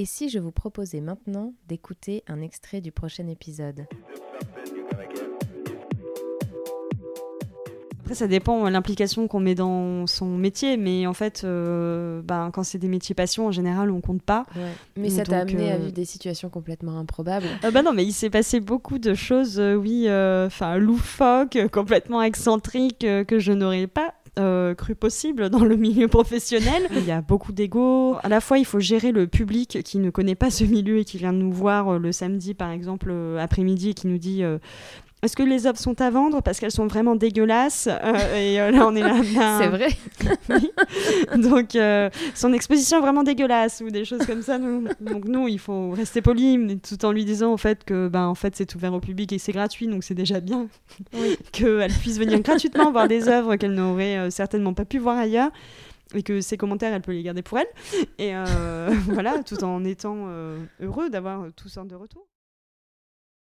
Et si je vous proposais maintenant d'écouter un extrait du prochain épisode Après, ça dépend de l'implication qu'on met dans son métier, mais en fait, euh, ben, quand c'est des métiers passion, en général, on compte pas. Mais ça t'a amené à euh, vivre des situations complètement improbables. Euh, bah non, mais il s'est passé beaucoup de choses, euh, oui, euh, enfin loufoques, euh, complètement excentriques, euh, que je n'aurais pas euh, cru possible dans le milieu professionnel. Il y a beaucoup d'ego. À la fois, il faut gérer le public qui ne connaît pas ce milieu et qui vient nous voir euh, le samedi, par exemple, euh, après-midi, et qui nous dit. Est-ce que les œuvres sont à vendre parce qu'elles sont vraiment dégueulasses Euh, Et euh, là, on est là. ben, C'est vrai oui. Donc, euh, son exposition est vraiment dégueulasse ou des choses comme ça. nous- Donc, nous, il faut rester poli, tout en lui disant en fait que ben, en fait, c'est ouvert au public et c'est gratuit, donc c'est déjà bien qu'elle puisse venir gratuitement voir des œuvres qu'elle n'aurait certainement pas pu voir ailleurs et que ses commentaires, elle peut les garder pour elle. Et voilà, tout en étant heureux d'avoir toutes sortes de retours.